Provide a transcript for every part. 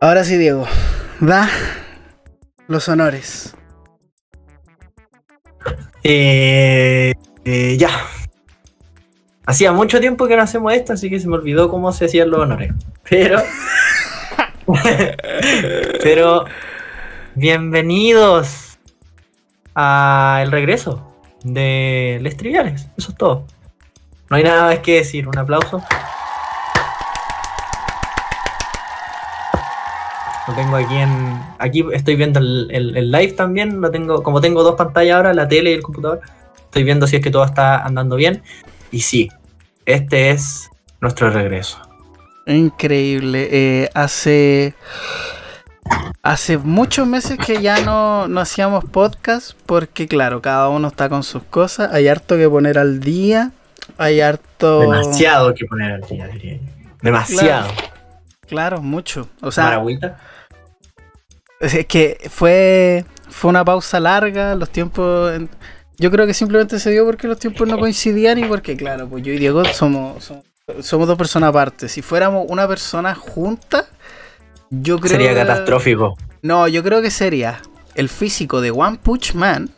Ahora sí, Diego. Da los honores. Eh, eh, ya. Hacía mucho tiempo que no hacemos esto, así que se me olvidó cómo se hacían los honores. Pero. pero. Bienvenidos al regreso de Les Triviales. Eso es todo. No hay nada más que decir. Un aplauso. Lo tengo aquí en. Aquí estoy viendo el, el- el live también. Lo tengo, como tengo dos pantallas ahora, la tele y el computador. Estoy viendo si es que todo está andando bien. Y sí, este es nuestro regreso. Increíble. Eh, hace. Hace muchos meses que ya no, no hacíamos podcast porque, claro, cada uno está con sus cosas. Hay harto que poner al día. Hay harto. Demasiado que poner al día, diría yo. Demasiado. Claro, mucho. O sea. Es que fue, fue una pausa larga. Los tiempos. en- Yo creo que simplemente se dio porque los tiempos no coincidían y porque, claro, pues yo y Diego somos, somos, somos dos personas aparte. Si fuéramos una persona junta, yo creo Sería catastrófico. No, yo creo que sería el físico de One Punch Man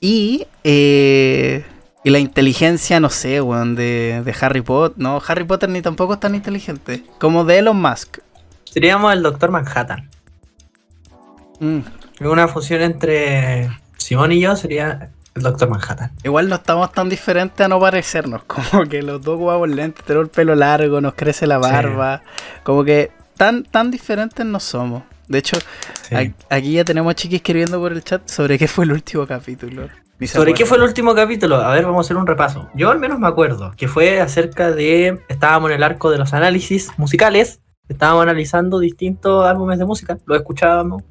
y, eh, y la inteligencia, no sé, weón, de, de Harry Potter. No, Harry Potter ni tampoco es tan inteligente. Como de Elon Musk. Seríamos el Doctor Manhattan. Mm. Una fusión entre Simón y yo sería el Doctor Manhattan. Igual no estamos tan diferentes a no parecernos. Como que los dos jugamos lentes, tenemos el pelo largo, nos crece la Sí. barba. Como que tan, tan diferentes no somos. De hecho, Sí. a- aquí ya tenemos chiquis escribiendo por el chat sobre qué fue el último capítulo. ¿Sobre qué fue el último capítulo? A ver, vamos a hacer un repaso. Yo al menos me acuerdo que fue acerca de. Estábamos en el arco de los análisis musicales. Estábamos analizando distintos álbumes de música. Lo escuchábamos.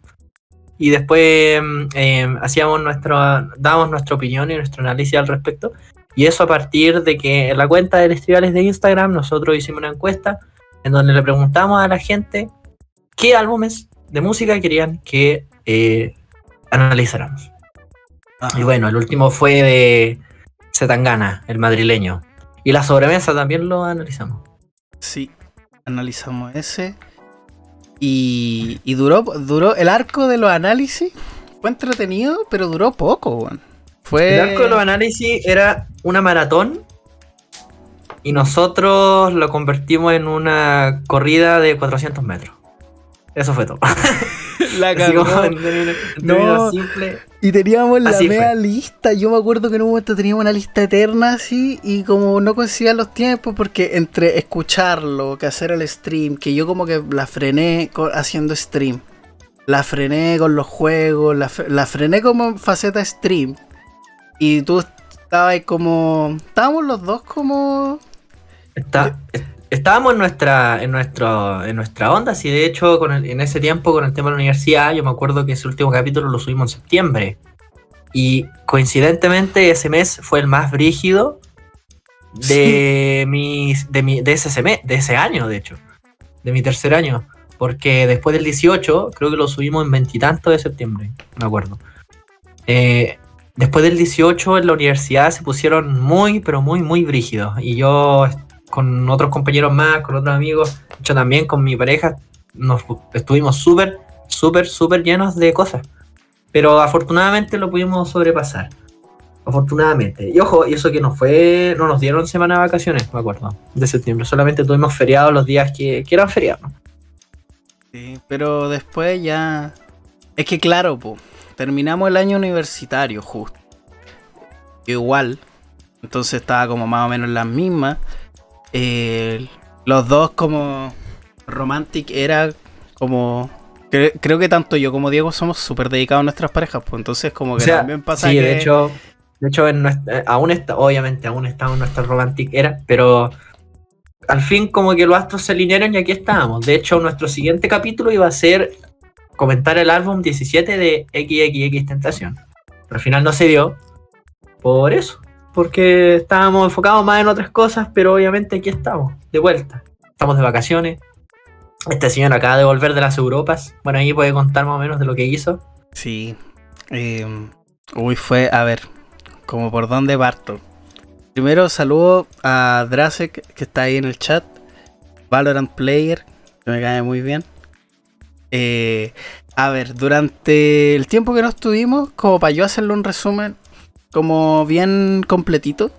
Y después mm, eh, hacíamos nuestro. dábamos nuestra opinión y nuestro análisis al respecto. Y eso a partir de que en la cuenta de festivales de Instagram nosotros hicimos una encuesta en donde le preguntamos a la gente qué álbumes de música querían que eh, analizáramos. Ajá. Y bueno, el último fue de Zetangana, el madrileño. Y la sobremesa también lo analizamos. Sí, analizamos ese. Y, duró, duró, el arco de los análisis fue entretenido, pero duró poco, weón. Fue... El arco de los análisis era una maratón y nosotros lo convertimos en una corrida de 400 metros. Eso fue todo. la cagó. No. simples. Y teníamos la fue. lista. Yo me acuerdo que en un momento teníamos una lista eterna así. Y como no coincidían los tiempos, porque entre escucharlo, que hacer el stream, que yo como que la frené haciendo stream. La frené con los juegos, la, fre- la frené como faceta stream. Y tú estabas ahí como. Estábamos los dos como. Está- est- estábamos en nuestra, en nuestro, en nuestra onda, sí, de hecho, con el- en ese tiempo, con el tema de la universidad, yo me acuerdo que ese último capítulo lo subimos en septiembre. Y coincidentemente ese mes fue el más brígido de mis, de mi, de ese seme- de ese año, de hecho. De mi tercer año. Porque después del 18, creo que lo subimos en veintitantos de septiembre, me acuerdo. Eh, después del 18 en la universidad se pusieron muy, pero muy, muy brígidos. Y yo con otros compañeros más, con otros amigos, de hecho también con mi pareja, nos estuvimos súper, súper, súper llenos de cosas. Pero afortunadamente lo pudimos sobrepasar. Afortunadamente. Y ojo, y eso que no fue, no nos dieron semana de vacaciones, me acuerdo, de septiembre. Solamente tuvimos feriados los días que, que eran feriados. Sí, pero después ya. Es que claro, po, terminamos el año universitario justo. Igual. Entonces estaba como más o menos en las mismas. Eh, los dos como Romantic era como... cre- creo que tanto yo como Diego somos súper dedicados a nuestras parejas, pues entonces como O que sea, también pasa sí, que... de hecho, de hecho en nuestra- eh, aún está, obviamente aún estamos en nuestra romantic era, pero al fin como que los astros se alinearon y aquí estábamos. De hecho, nuestro siguiente capítulo iba a ser comentar el álbum 17 de XXX Tentación. Pero al final no se dio. Por eso, porque estábamos enfocados más en otras cosas, pero obviamente aquí estamos, de vuelta. Estamos de vacaciones. Este señor acaba de volver de las Europas. Bueno, ahí puede contar más o menos de lo que hizo. Sí. Eh, uy, fue, a ver, como por dónde parto. Primero saludo a Drasek, que está ahí en el chat. Valorant Player, que me cae muy bien. Eh, a ver, durante el tiempo que no estuvimos, como para yo hacerle un resumen, como bien completito,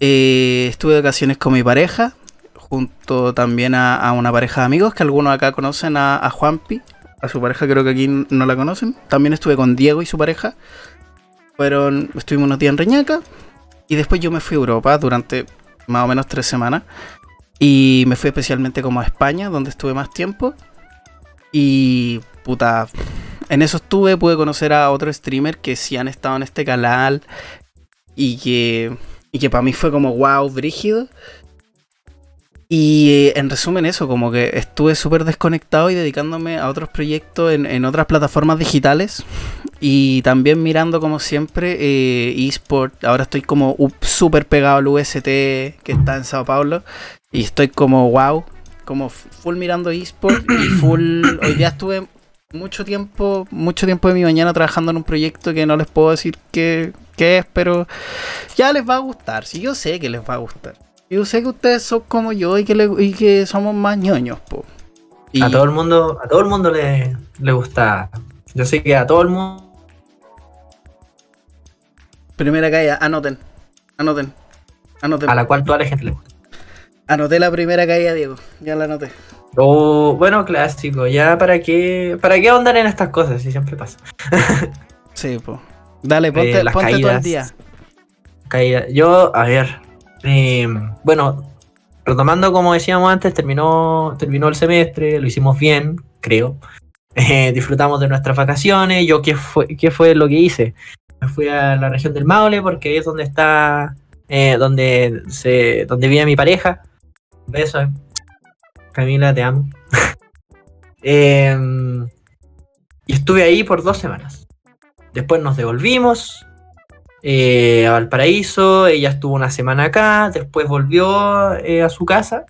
eh, estuve de vacaciones con mi pareja, junto también a, una pareja de amigos que algunos acá conocen a, a Juanpi, a su pareja creo que aquí no la conocen. También estuve con Diego y su pareja. Fueron, estuvimos unos días en Reñaca y después yo me fui a Europa durante más o menos tres semanas. Y me fui especialmente como a España, donde estuve más tiempo. Y puta, en eso estuve, pude conocer a otro streamer que sí han estado en este canal. Y que, y que para mí fue como wow, brígido. Y eh, en resumen eso, como que estuve súper desconectado y dedicándome a otros proyectos en, otras plataformas digitales. Y también mirando como siempre eh, eSport. Ahora estoy como súper pegado al UST que está en Sao Paulo. Y estoy como wow, como full mirando eSport y full... Hoy día estuve mucho tiempo, mucho tiempo de mi mañana trabajando en un proyecto que no les puedo decir qué, qué es, pero ya les va a gustar. Si yo sé que les va a gustar. Yo sé que ustedes son como yo y que, y que somos más ñoños, po. A todo el mundo, a todo el mundo le, le gusta. Yo sé que a todo el mundo. Primera caída, anoten. Anoten. Anoten. A la cual toda la gente le gusta. Anoté la primera caída, Diego. Ya la anoté. Oh, bueno, clásico. Ya para qué. ¿Para qué ahondar en estas cosas? Si siempre pasa. sí, pues. Dale, ponte, eh, ponte todo el día. Caída. Yo, a ver. Eh, bueno, retomando como decíamos antes, terminó, terminó el semestre, lo hicimos bien, creo. Eh, disfrutamos de nuestras vacaciones. Yo, ¿qué fue, ¿qué fue lo que hice? Me fui a la región del Maule porque ahí es donde está, eh, donde, se, donde vive mi pareja. Besos. Camila, te amo. Em, y estuve ahí por dos semanas. Después nos devolvimos eh, a Valparaíso, ella estuvo una semana acá, después volvió eh, a su casa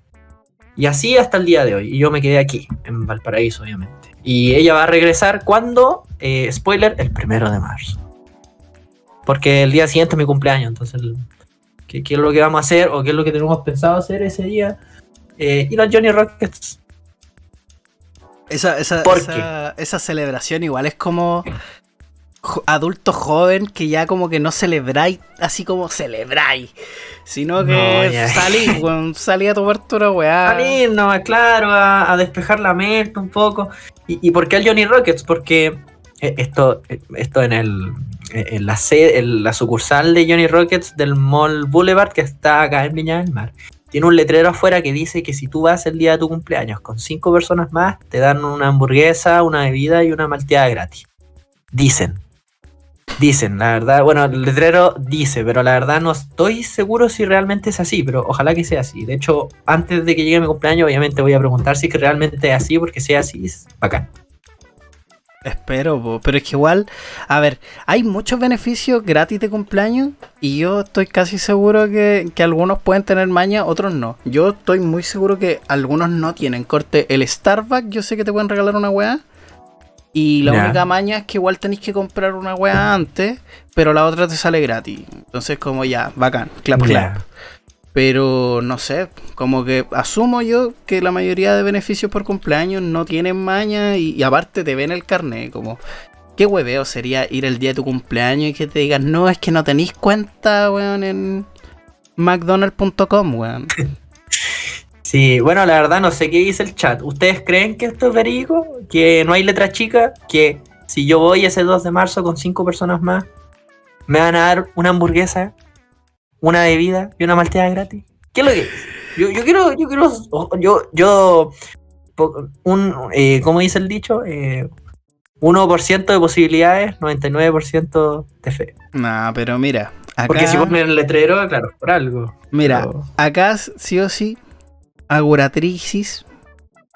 y así hasta el día de hoy. Y yo me quedé aquí, en Valparaíso, obviamente. Y ella va a regresar cuando, eh, spoiler, el primero de marzo. Porque el día siguiente es mi cumpleaños, entonces, ¿qué, es lo que vamos a hacer o qué es lo que tenemos pensado hacer ese día? Ir al Johnny Rockets. Esa, esa, esa, esa, celebración igual es como adulto joven que ya como que no celebráis así como celebráis, sino que salí, salí a tomar una weá. Salir, no, claro, a, despejar la mente un poco. ¿Y, por qué el Johnny Rockets? Porque eh, esto, eh, esto en el en la sede, en la sucursal de Johnny Rockets del Mall Boulevard que está acá en Viña del Mar. Tiene un letrero afuera que dice que si tú vas el día de tu cumpleaños con cinco personas más, te dan una hamburguesa, una bebida y una malteada gratis. Dicen, Dicen, la verdad, bueno, el letrero dice, pero la verdad no estoy seguro si realmente es así, pero ojalá que sea así. De hecho, antes de que llegue mi cumpleaños, obviamente voy a preguntar si es que realmente es así, porque sea así, es bacán. Espero, pero es que igual, a ver, hay muchos beneficios gratis de cumpleaños y yo estoy casi seguro que, que, algunos pueden tener maña, otros no. Yo estoy muy seguro que algunos no tienen. Corte, el Starbucks, yo sé que te pueden regalar una weá, y la única maña es que igual tenéis que comprar una weá antes, pero la otra te sale gratis. Entonces, como ya, bacán, clap, clap. Pero no sé, como que asumo yo que la mayoría de beneficios por cumpleaños no tienen maña y, aparte te ven el carnet. Como, qué hueveo sería ir el día de tu cumpleaños y que te digan, no, es que no tenéis cuenta, weón, en mcdonald.com, weón. Sí, bueno, la verdad no sé qué dice el chat. ¿Ustedes creen que esto es verídico? ¿Que no hay letra chica? ¿Que si yo voy ese 2 de marzo con cinco personas más, me van a dar una hamburguesa, una bebida y una malteada gratis? ¿Qué es lo que Yo, yo quiero, yo quiero, yo, yo, un, eh, ¿cómo dice el dicho? Eh, 1% de posibilidades, 99% de fe. Nah, pero mira. Acá... Porque si ponen el letrero, claro, por algo. Mira, acá sí o sí Aguratricis,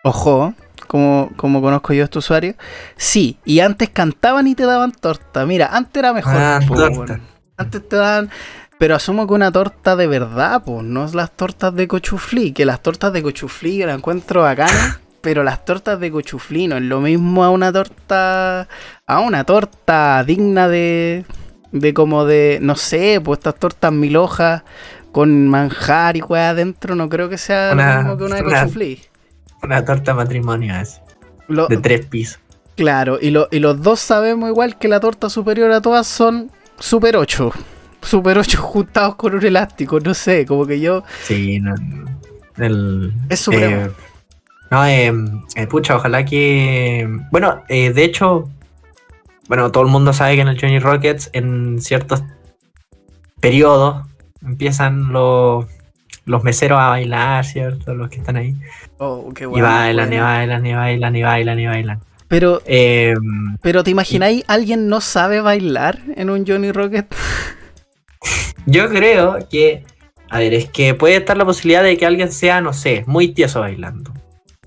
ojo, como, como conozco yo a este usuario, sí, y antes cantaban y te daban torta. Mira, antes era mejor. Ah, Antes te dan. Pero asumo que una torta de verdad, pues, no es las tortas de cochuflí. Que las tortas de cochuflí las encuentro bacanas, pero las tortas de cochuflí no es lo mismo a una torta. A una torta digna de. De como de. No sé, pues estas tortas mil hojas con manjar y weá adentro, no creo que sea Una- lo mismo que una de una- cochuflí. Una torta matrimonio así, Lo- de tres pisos. Claro, y, lo- y los dos sabemos igual que la torta superior a todas son Super 8. Super 8 juntados con un elástico, no sé, como que yo... Sí, no, el, Es supremo. eh, no, eh, eh, pucha, ojalá que. Bueno, eh, de hecho, bueno, todo el mundo sabe que en el Johnny Rockets, en ciertos periodos, empiezan los, los meseros a bailar, ¿cierto? Los que están ahí. Oh, qué y bueno, bailan, y bailan, y bailan, y bailan, y bailan. Pero, Eh, pero ¿te imagináis alguien no sabe bailar en un Johnny Rocket? yo creo que. A ver, es que puede estar la posibilidad de que alguien sea, no sé, muy tieso bailando.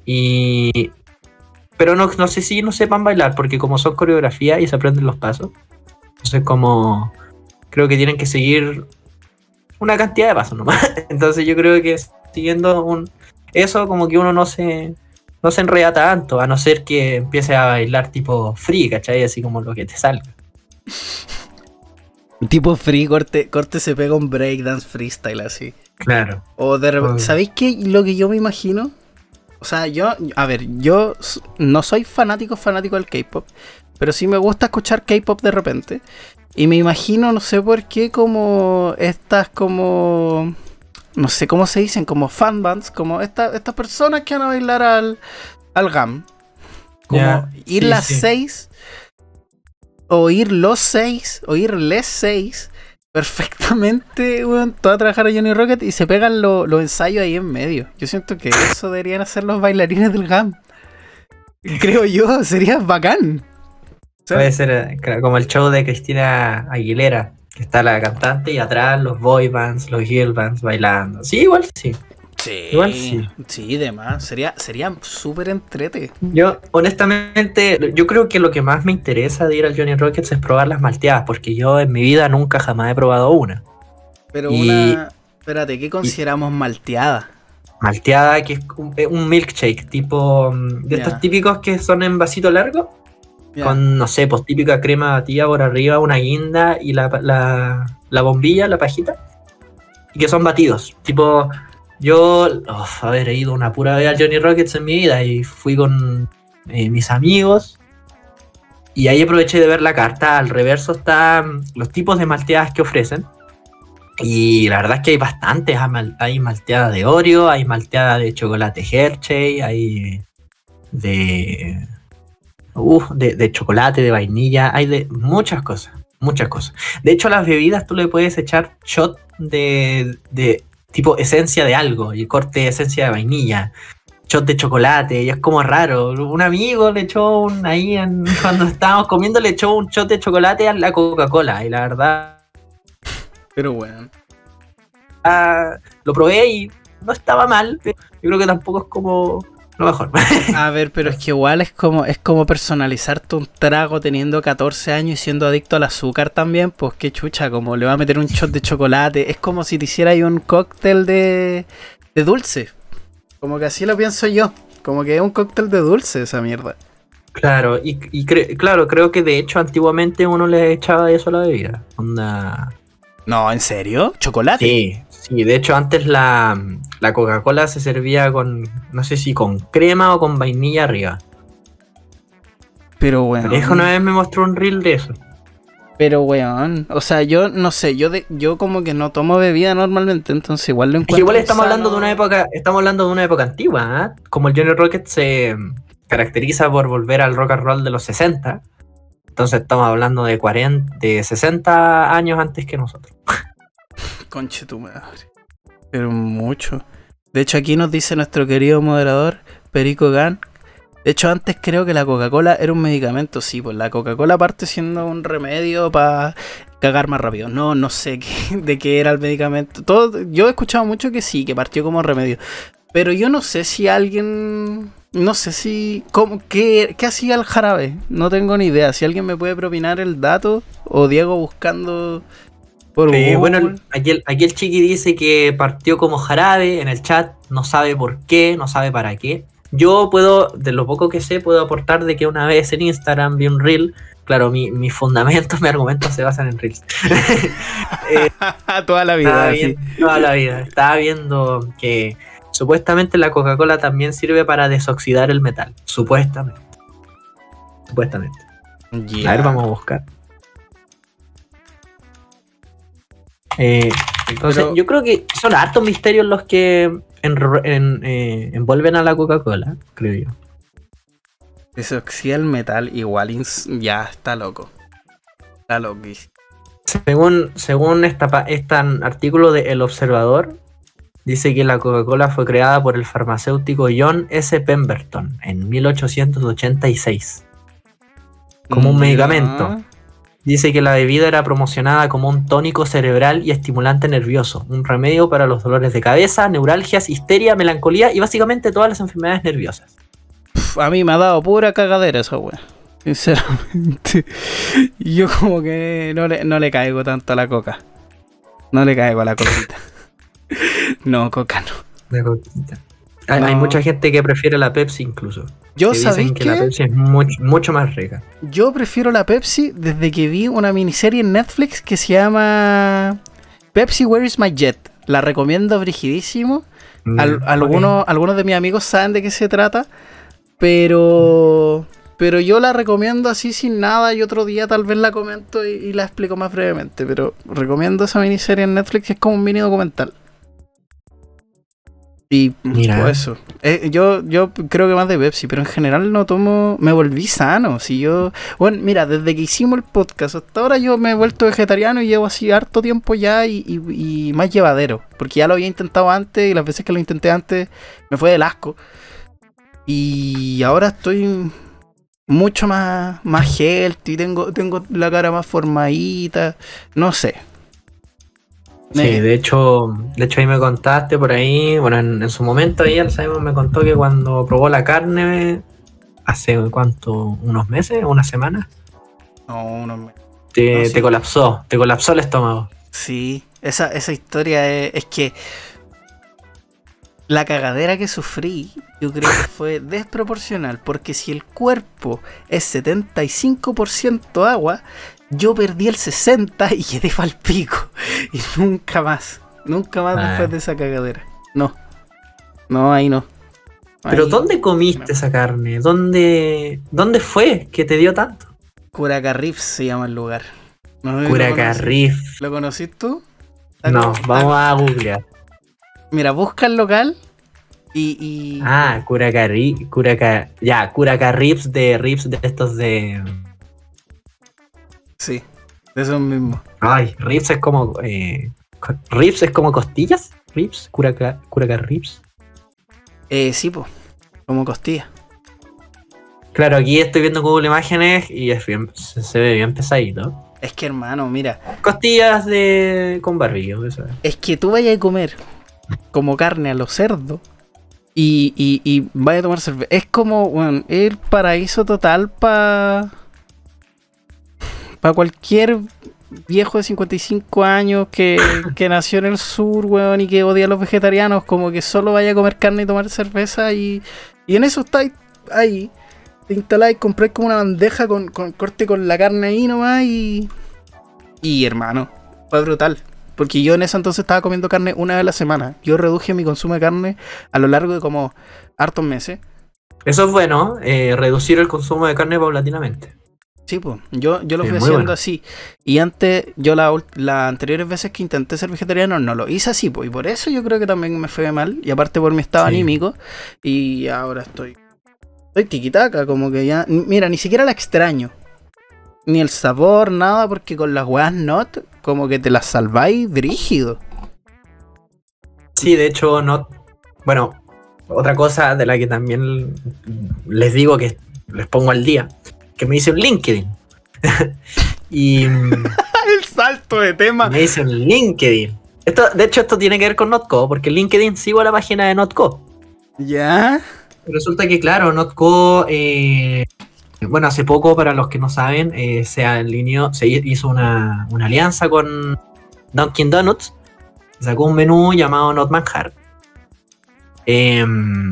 Y. Pero no, no sé si no sepan bailar, porque como son coreografía y se aprenden los pasos. Entonces, como. Creo que tienen que seguir una cantidad de pasos nomás. Entonces, yo creo que siguiendo un. Eso, como que uno no se. No se enreda tanto, a no ser que empiece a bailar tipo free, ¿cachai? Así como lo que te salga. Tipo free, corte, corte se pega un breakdance freestyle así. Claro. O de. ¿sabéis qué? Lo que yo me imagino. O sea, yo, a ver, yo no soy fanático, fanático del K-pop, pero sí me gusta escuchar K-pop de repente. Y me imagino, no sé por qué, como estas, como. No sé cómo se dicen, como fanbands, como esta- estas personas que van a bailar al, al GAM. Como ir sí, las sí. seis, o ir los seis, o ir les seis, perfectamente, weón, todo a trabajar a Johnny Rocket y se pegan lo- los ensayos ahí en medio. Yo siento que eso deberían hacer los bailarines del GAM. Creo yo, sería bacán. Puede ser eh, como el show de Cristina Aguilera, que está la cantante y atrás los boy bands, los girl bands bailando. Sí, igual sí. Sí, igual sí. Sí, demás. Sería, sería súper entrete. Yo, honestamente, yo creo que lo que más me interesa de ir al Johnny Rockets es probar las malteadas, porque yo en mi vida nunca jamás he probado una. Pero Y- una. Espérate, ¿qué consideramos malteada? Malteada, que es un, un milkshake, tipo mm, de estos típicos que son en vasito largo, con, no sé, pues típica crema batida por arriba, una guinda y la, la, la bombilla, la pajita, y que son batidos. Tipo, yo, uf, a ver, he ido una pura vez al Johnny Rockets en mi vida y fui con eh, mis amigos. Y ahí aproveché de ver la carta. Al reverso están los tipos de malteadas que ofrecen. Y la verdad es que hay bastantes. Hay mal- Hay malteada de Oreo, hay malteada de chocolate Hershey, hay de, uf, de, de chocolate, de vainilla, hay de muchas cosas, muchas cosas. De hecho, a las bebidas tú le puedes echar shot de, de tipo esencia de algo, y corte esencia de vainilla, shot de chocolate, y es como raro. Un amigo le echó un, ahí en- cuando estábamos comiendo, le echó un shot de chocolate a la Coca-Cola, y la verdad Pero bueno. ah, lo probé y no estaba mal, pero yo creo que tampoco es como lo mejor. A ver, pero es que igual es como, es como personalizarte un trago teniendo 14 años y siendo adicto al azúcar también, pues qué chucha, como le va a meter un shot de chocolate, es como si te hiciera ahí un cóctel de, de dulce. Como que así lo pienso yo, como que es un cóctel de dulce esa mierda. Claro, y, y cre- claro, creo que de hecho antiguamente uno le echaba eso a la bebida. Onda. No, ¿en serio? ¿Chocolate? Sí, sí, de hecho antes la, la Coca-Cola se servía con, no sé si con crema o con vainilla arriba. Pero bueno. Alejo una vez me mostró un reel de eso. Pero weón, o sea, yo no sé, yo de, yo como que no tomo bebida normalmente, entonces igual lo Es encuentro. que igual estamos sano. hablando de una época, estamos hablando de una época antigua, ¿ah? Como el Johnny Rocket se caracteriza por volver al rock and roll de los 60. Entonces estamos hablando de 40, de 60 años antes que nosotros. Conche tu madre. Pero mucho. De hecho, aquí nos dice nuestro querido moderador, Perico Gan. De hecho, antes creo que la Coca-Cola era un medicamento. Sí, pues la Coca-Cola parte siendo un remedio para cagar más rápido. No, no sé qué- de qué era el medicamento. Todo, yo he escuchado mucho que sí, que partió como remedio. Pero yo no sé si alguien. No sé si. ¿cómo, qué, ¿Qué hacía el jarabe? No tengo ni idea. Si alguien me puede propinar el dato. O Diego buscando Por bueno, aquí el, aquí el chiqui dice que partió como jarabe en el chat, no sabe por qué, no sabe para qué. Yo puedo, de lo poco que sé, puedo aportar de que una vez en Instagram vi un reel. Claro, mi- mis fundamentos, mis argumentos se basan en reels. Eh, Toda la vida. toda la vida. Estaba viendo que supuestamente la Coca-Cola también sirve para desoxidar el metal. Supuestamente. Supuestamente. A ver, vamos a buscar. Eh, entonces, Pero- yo creo que son hartos misterios los que en- eh, envuelven a la Coca-Cola, creo yo. Desoxida el metal, igual ya está loco. Está loquísimo. Según, según esta, este artículo de El Observador, dice que la Coca-Cola fue creada por el farmacéutico John S. Pemberton en 1886. Como un Ya. medicamento. Dice que la bebida era promocionada como un tónico cerebral y estimulante nervioso, un remedio para los dolores de cabeza, neuralgias, histeria, melancolía y básicamente todas las enfermedades nerviosas. A mí me ha dado pura cagadera esa wea. Sinceramente. Yo como que no le, no le caigo tanto a la coca. No le caigo a la coquita. No, coca no. De coquita. Hay, mucha gente que prefiere la Pepsi incluso. Yo que dicen que la Pepsi es mucho, mucho más rica. yo prefiero la Pepsi desde que vi una miniserie en Netflix que se llama Pepsi Where is my Jet. La recomiendo brigidísimo. Al- Mm, algunos, algunos de mis amigos saben de qué se trata, pero pero yo la recomiendo así sin nada y otro día tal vez la comento y, y la explico más brevemente, pero recomiendo esa miniserie en Netflix que es como un mini documental. Y Mira. pues eso. Eh, yo, yo creo que más de Pepsi, pero en general no tomo. Me volví sano. Si yo. Bueno, mira, desde que hicimos el podcast hasta ahora yo me he vuelto vegetariano y llevo así harto tiempo ya y, y- y más llevadero. Porque ya lo había intentado antes y las veces que lo intenté antes me fue del asco. Y ahora estoy mucho más, más healthy, tengo, tengo la cara más formadita. No sé. Sí, de hecho, de hecho ahí me contaste por ahí, bueno, en, en su momento ahí el Simon me contó que cuando probó la carne hace cuánto, unos meses, una semana, No, no me- te, No, sí. te colapsó, te colapsó el estómago. Sí, esa, esa historia es, es que la cagadera que sufrí, yo creo que fue desproporcional, porque si el cuerpo es 75% agua, yo perdí el 60% y quedé pa'l pico. Y nunca más, nunca más Ah. después de esa cagadera. No, no, ahí no. Pero ¿dónde comiste esa carne? ¿Dónde, ¿Dónde fue que te dio tanto? Curacarrif se llama el lugar. No lo Curacarrif. conocí- ¿Lo conocís tú? No, vamos a googlear. Mira, busca el local y. y- Ah, Curacarri, Curaca, ya, Curacarrips de rips de estos de... Sí, de esos mismos. Ay, rips es como... Eh, rips es como costillas, rips, Curaca, Curacarrips. Eh, sí, pues. Como costilla. Claro, aquí estoy viendo Google Imágenes y es bien, se, se ve bien pesadito. Es que, hermano, mira. Costillas de con barbillo, eso es. Que tú vayas a comer como carne a los cerdos y, y, y vayas a tomar cerveza. Es como, bueno, el paraíso total para. Para cualquier viejo de 55 años que, que nació en el sur, weón, y que odia a los vegetarianos, como que solo vaya a comer carne y tomar cerveza y, y en eso estáis ahí. Te instaláis, compráis como una bandeja con, con corte con la carne ahí nomás y... Y hermano, fue brutal. Porque yo en ese entonces estaba comiendo carne una vez a la semana. Yo reduje mi consumo de carne a lo largo de como hartos meses. Eso es bueno, eh, reducir el consumo de carne paulatinamente. Sí, pues, yo, yo lo fui haciendo bueno. así. Y antes, yo la las anteriores veces que intenté ser vegetariano no lo hice así, pues. Y por eso yo creo que también me fue mal. Y aparte por mi estado Sí. anímico. Y ahora estoy. Estoy tiquitaca, como que ya. Mira, ni siquiera la extraño. Ni el sabor, nada, porque con las weas not, como que te las salváis brígido. Sí, de hecho, no. Bueno, otra cosa de la que también les digo que les pongo al día, que me hice un LinkedIn. y el salto de tema. me hice un LinkedIn. Esto, de hecho, esto tiene que ver con Notco, porque en LinkedIn sigo la página de Notco. ¿Ya? Resulta que, claro, Notco, eh, bueno, hace poco, para los que no saben, eh, se alineó, se hizo una, una alianza con, Dunkin' Donuts sacó un menú llamado Not Manjar. Em,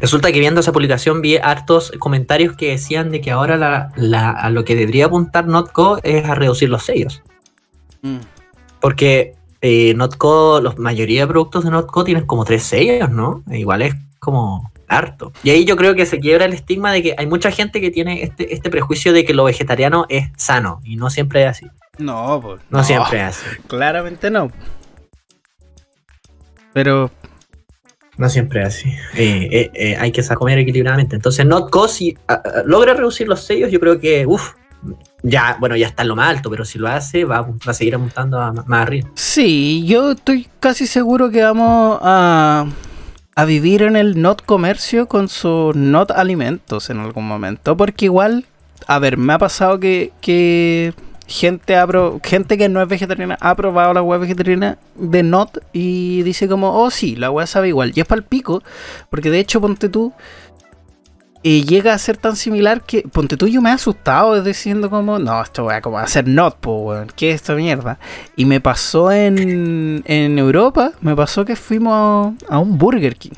resulta que viendo esa publicación vi hartos comentarios que decían de que ahora la- la- a lo que debería apuntar Notco es a reducir los sellos. Mm. Porque eh, Notco, la mayoría de productos de Notco tienen como tres sellos, ¿no? E Igual es como harto. Y ahí yo creo que se quiebra el estigma de que hay mucha gente que tiene este, este prejuicio de que lo vegetariano es sano. Y no siempre es así. No, pues. No, siempre es así. Claramente no. Pero No siempre es así. Eh, eh, eh, hay que comer equilibradamente. Entonces, Notco, si ah, ah, logra reducir los sellos, yo creo que, uff, ya, bueno, ya está en lo más alto, pero si lo hace, va, va a seguir apuntando a- más arriba. sí, yo estoy casi seguro que vamos a, a vivir en el not comercio con sus not alimentos en algún momento. Porque igual, a ver, me ha pasado que, que gente, ha pro- gente que no es vegetariana ha probado la hueá vegetariana de not y dice como, oh sí, la hueá sabe igual. Y es para el pico, porque de hecho, ponte tú, y llega a ser tan similar que, ponte tú, yo me he asustado diciendo como, no, esto va como a ser not, po, weón, ¿qué es esta mierda? Y me pasó en, en Europa, me pasó que fuimos a, a un Burger King.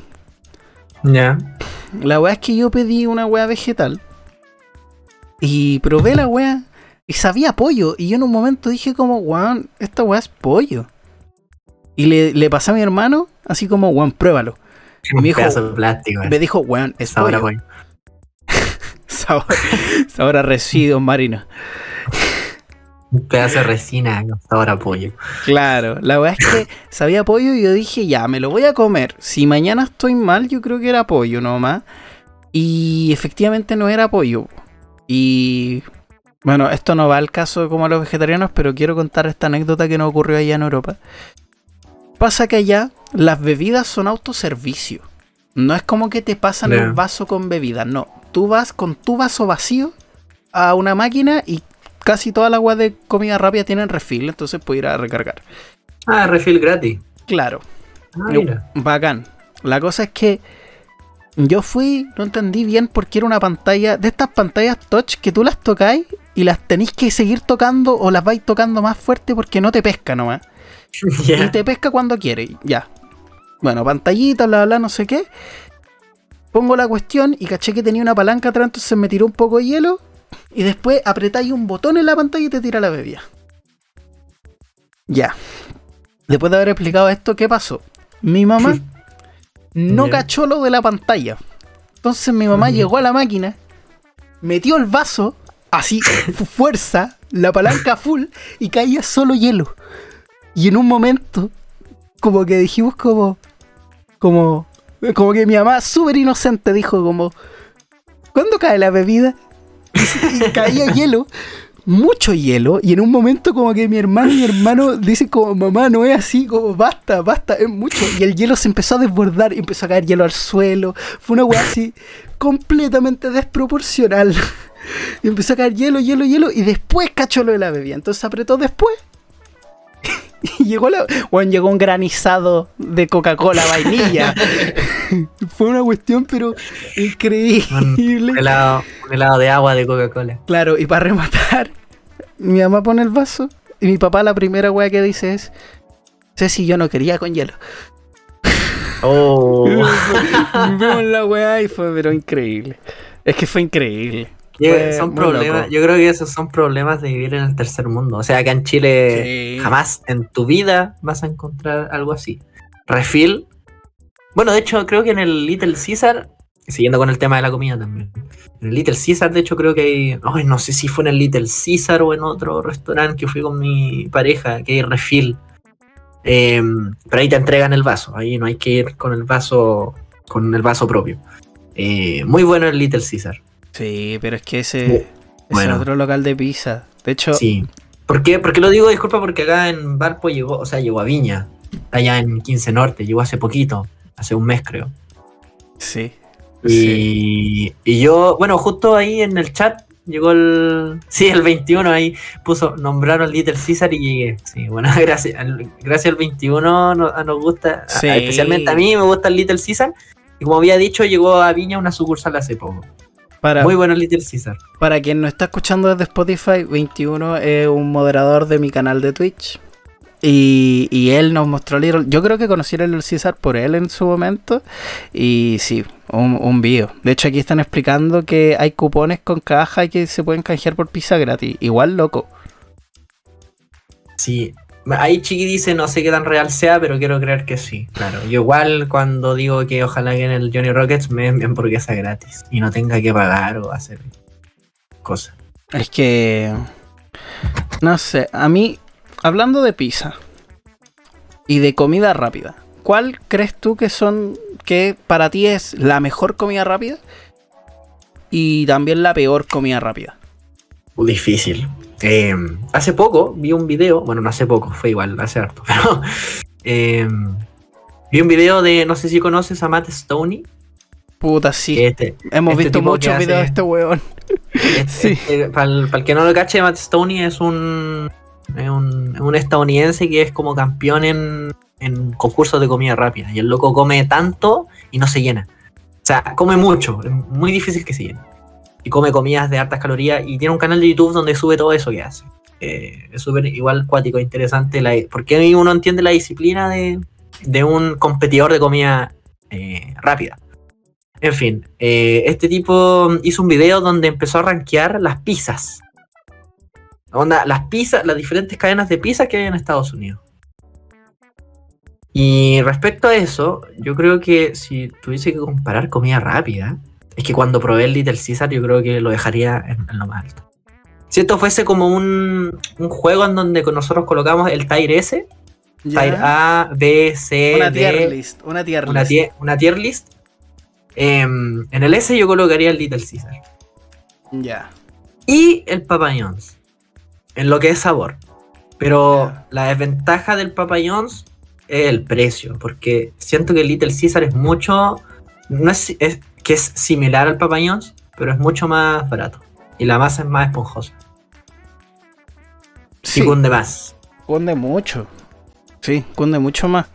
Ya. La weá es que yo pedí una weá vegetal y probé la weá y sabía pollo. Y yo en un momento dije como, weón, esta weá es pollo. Y le, le pasé a mi hermano, así como, weón, pruébalo. Un Me dijo- pedazo de plástico. eh. Me dijo, weón, es Sabor pollo. Sabor, sabor a residuos marinos. Un pedazo de resina sabor a pollo. Claro, la verdad es que sabía pollo y yo dije, ya, me lo voy a comer. Si mañana estoy mal, yo creo que era pollo nomás. Y efectivamente no era pollo. Y bueno, esto no va al caso como a los vegetarianos, pero quiero contar esta anécdota que nos ocurrió allá en Europa. Pasa que allá las bebidas son autoservicio. No es como que te pasan Ya. el vaso con bebidas, no. Tú vas con tu vaso vacío a una máquina y casi todas las aguas de comida rápida tienen refill, entonces puedes ir a recargar. Ah, refill gratis. Claro, Ah, mira. bacán. La cosa es que yo fui, no entendí bien porque era una pantalla, de estas pantallas touch que tú las tocáis y las tenéis que seguir tocando o las vais tocando más fuerte porque no te pesca nomás. Ya. Y te pesca cuando quiere, ya. Bueno, pantallita, bla, bla, no sé qué. Pongo la cuestión y caché que tenía una palanca atrás, entonces me tiró un poco de hielo. Y después apretáis un botón en la pantalla y te tira la bebida. Ya. Después de haber explicado esto, ¿qué pasó? Mi mamá no cachó lo de la pantalla. Entonces mi mamá llegó a la máquina, metió el vaso, así, fu- fuerza, la palanca full, y caía solo hielo. Y en un momento, como que dijimos como, como, como que mi mamá súper inocente dijo como, ¿cuándo cae la bebida? Y caía hielo, mucho hielo, y en un momento como que mi hermano y mi hermano dicen como, mamá, no es así, como, basta, basta, es mucho. Y el hielo se empezó a desbordar y empezó a caer hielo al suelo. Fue una weá así completamente desproporcional. Y empezó a caer hielo, hielo, hielo, y después cachó lo de la bebida. Entonces apretó después. Y llegó la. Bueno, llegó un granizado de Coca-Cola vainilla. Fue una cuestión, pero increíble. Un helado, un helado de agua de Coca-Cola. Claro, y para rematar, mi mamá pone el vaso y mi papá la primera weá que dice es. Ceci, yo no quería con hielo. Oh. Vimos la weá y fue, pero increíble. Es que fue increíble. Yo- son problemas, yo creo que esos son problemas de vivir en el tercer mundo. O sea, acá en Chile Sí. jamás en tu vida vas a encontrar algo así. Refill. Bueno, de hecho, creo que en el Little Caesar, siguiendo con el tema de la comida también. En el Little Caesar, de hecho, creo que hay. Ay, no sé si fue en el Little Caesar o en otro restaurante que fui con mi pareja, que hay refill. Eh, pero ahí te entregan el vaso. Ahí no hay que ir con el vaso. Con el vaso propio. Eh, muy bueno el Little Caesar. Sí, pero es que ese, ese bueno. es otro local de pizza. De hecho, Sí. ¿Por qué? Porque lo digo, disculpa, porque acá en Valpo llegó, o sea, llegó a Viña, allá en 15 Norte, llegó hace poquito, hace un mes creo. sí. sí. Y, y yo, bueno, justo ahí en el chat llegó el, sí, el 21 ahí puso, nombraron Little Caesar y llegué. Sí, bueno, gracias, gracias al 21 no- a nos gusta, a- Sí. especialmente a mí me gusta el Little Caesar. Y como había dicho, llegó a Viña una sucursal hace poco. Para, Muy bueno Little Caesar. para quien no está escuchando desde Spotify, 21 es un moderador de mi canal de Twitch. Y, y él nos mostró Little. Yo creo que conocí a Little Caesar por él en su momento. Y sí, un, un video. De hecho, aquí están explicando que hay cupones con caja y que se pueden canjear por pizza gratis. Igual loco. Sí. Ahí Chiqui dice, no sé qué tan real sea, pero quiero creer que sí. Claro. Yo igual cuando digo que ojalá que en el Johnny Rockets me den hamburguesa gratis y no tenga que pagar o hacer cosas. Es que. No sé, a mí, hablando de pizza y de comida rápida, ¿cuál crees tú que son, que para ti es la mejor comida rápida y también la peor comida rápida? Difícil. Eh, hace poco vi un video, bueno, no hace poco, fue igual, hace harto, pero eh, vi un video de, no sé si conoces a Matt Stoney. Puta, sí. este- Hemos este visto muchos videos de este weón. Sí. para, el, que no lo cache, Matt Stoney es un, es un, es un estadounidense que es como campeón en, en concursos de comida rápida. Y el loco come tanto y no se llena. O sea, come mucho, es muy difícil que se llene. Y come comidas de altas calorías y tiene un canal de YouTube donde sube todo eso que hace. Eh, es súper igual cuático, interesante, la, porque uno entiende la disciplina de, de un competidor de comida eh, rápida. En fin, eh, este tipo hizo un video donde empezó a rankear las pizzas. Onda, las pizzas, las diferentes cadenas de pizza que hay en Estados Unidos. Y respecto a eso, yo creo que si tuviese que comparar comida rápida, es que cuando probé el Little Caesar, yo creo que lo dejaría en, en lo más alto. Si esto fuese como un, un juego en donde nosotros colocamos el tier S, tier A, B, C, una D, tier list. Una tier una, list. tie- una tier list. Em, en el S yo colocaría el Little Caesar. Ya. Y el Papa John's. En lo que es sabor. Pero la desventaja del Papa John's es el precio. Porque siento que el Little Caesar es mucho. No es, es- que es similar al Papa John's, pero es mucho más barato. Y la masa es más esponjosa. Sí. Y cunde más. Cunde mucho. Sí, cunde mucho más.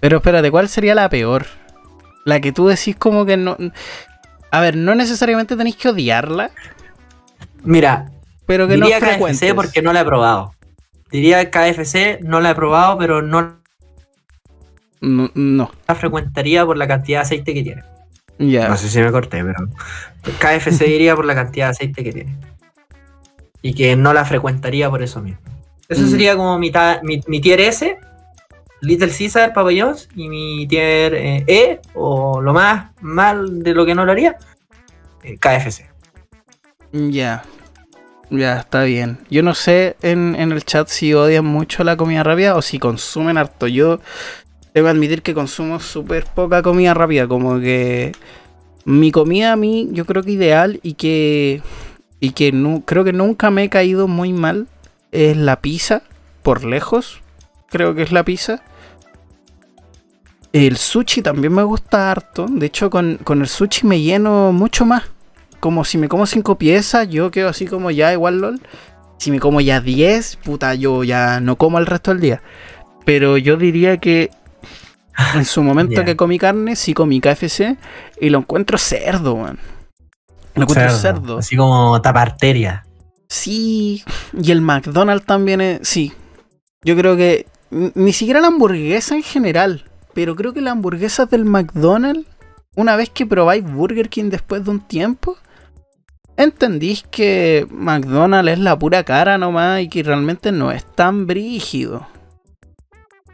Pero espérate, ¿cuál sería la peor? La que tú decís como que no. A ver, no necesariamente tenéis que odiarla, Mira, pero que diría no frecuentes. KFC porque no la he probado. Diría KFC, no la he probado, pero no No, no. la frecuentaría por la cantidad de aceite que tiene. No sé si me corté, pero KFC diría por la cantidad de aceite que tiene. Y que no la frecuentaría por eso mismo. Eso Mm. sería como mi, mi, mi tier S, Little Caesar, Papa y mi tier eh, E, o lo más mal de lo que no lo haría, eh, KFC. Ya. Ya, está bien. Yo no sé en, en el chat si odian mucho la comida rápida o si consumen harto. Yo debo admitir que consumo súper poca comida rápida. Como que mi comida a mí, yo creo que ideal y que, y que nu- creo que nunca me he caído muy mal es la pizza, por lejos. Creo que es la pizza. El sushi también me gusta harto. De hecho, con, con el sushi me lleno mucho más como si me como cinco piezas, yo quedo así como ya igual LOL. Si me como ya 10, puta, yo ya no como el resto del día. Pero yo diría que en su momento que comí carne, sí comí KFC y lo encuentro cerdo, man. Lo encuentro cerdo. Así como taparteria. Sí, y el McDonald's también es. Sí, yo creo que. Ni siquiera la hamburguesa en general, pero creo que las hamburguesas del McDonald's, una vez que probáis Burger King después de un tiempo, entendís que McDonald's es la pura cara nomás y que realmente no es tan brígido.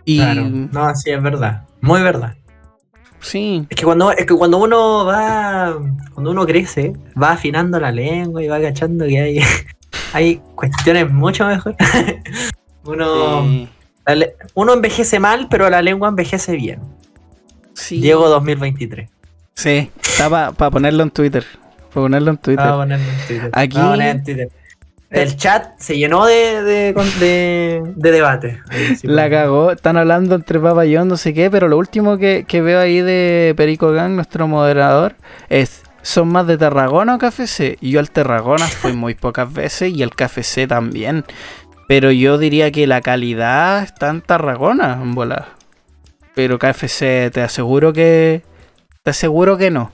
Y. Claro. No, sí, es verdad. Muy verdad. Sí, Es que cuando, es que cuando uno va, cuando uno crece, va afinando la lengua y va cachando que hay, hay cuestiones mucho mejor. uno, sí, la le- uno envejece mal, pero la lengua envejece bien. sí. Diego 2023. Sí, está para ponerlo en Twitter. Para ponerlo en Twitter. Vamos a ponerlo en Twitter. Aquí- en Twitter. El chat se llenó de, de, de, de debate. Ahí La pues. cagó, están hablando entre Papa John, no sé qué, pero lo último que, que veo ahí de Perico Gang, nuestro moderador, es ¿son más de Tarragona o KFC? Y yo al Tarragona fui muy pocas veces y el KFC también. Pero yo diría que la calidad está en Tarragona, en bola. Pero KFC te aseguro que. Te aseguro que no.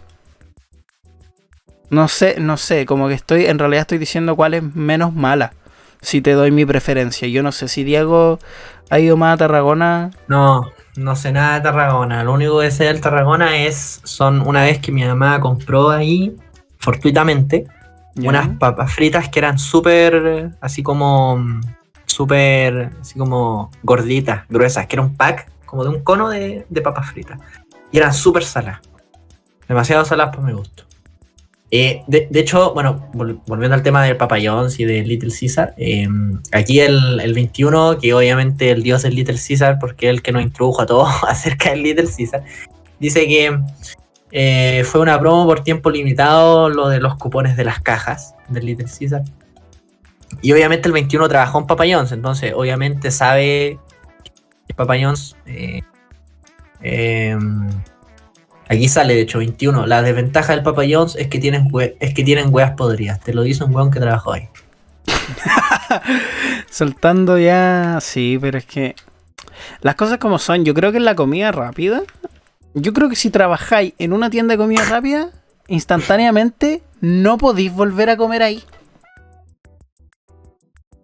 No sé, no sé, como que estoy, en realidad estoy diciendo cuál es menos mala. Si te doy mi preferencia. Yo no sé si Diego ha ido más a Tarragona. No, no sé nada de Tarragona. Lo único que sé del Tarragona es. Son una vez que mi mamá compró ahí, fortuitamente, ¿ya? unas papas fritas que eran súper. Así como. Súper. Así como gorditas, gruesas, que era un pack como de un cono de, de papas fritas. Y eran súper saladas. Demasiado saladas para mi gusto. Eh, de, hecho, bueno, vol- volviendo al tema del Papa y de Little Caesar, eh, aquí el, el 21, que obviamente el dios es Little Caesar, porque es el que nos introdujo a todos acerca del Little Caesar, dice que eh, fue una promo por tiempo limitado lo de los cupones de las cajas del Little Caesar. Y obviamente el 21 trabajó en Papa entonces obviamente sabe que Papa. Aquí sale, de hecho, 21. La desventaja del Papa John's es que tienen, es que tienen weas podridas. Te lo dice un weón que trabajó ahí. Soltando ya. Sí, pero es que. Las cosas como son. Yo creo que en la comida rápida. Yo creo que si trabajáis en una tienda de comida rápida, instantáneamente no podéis volver a comer ahí.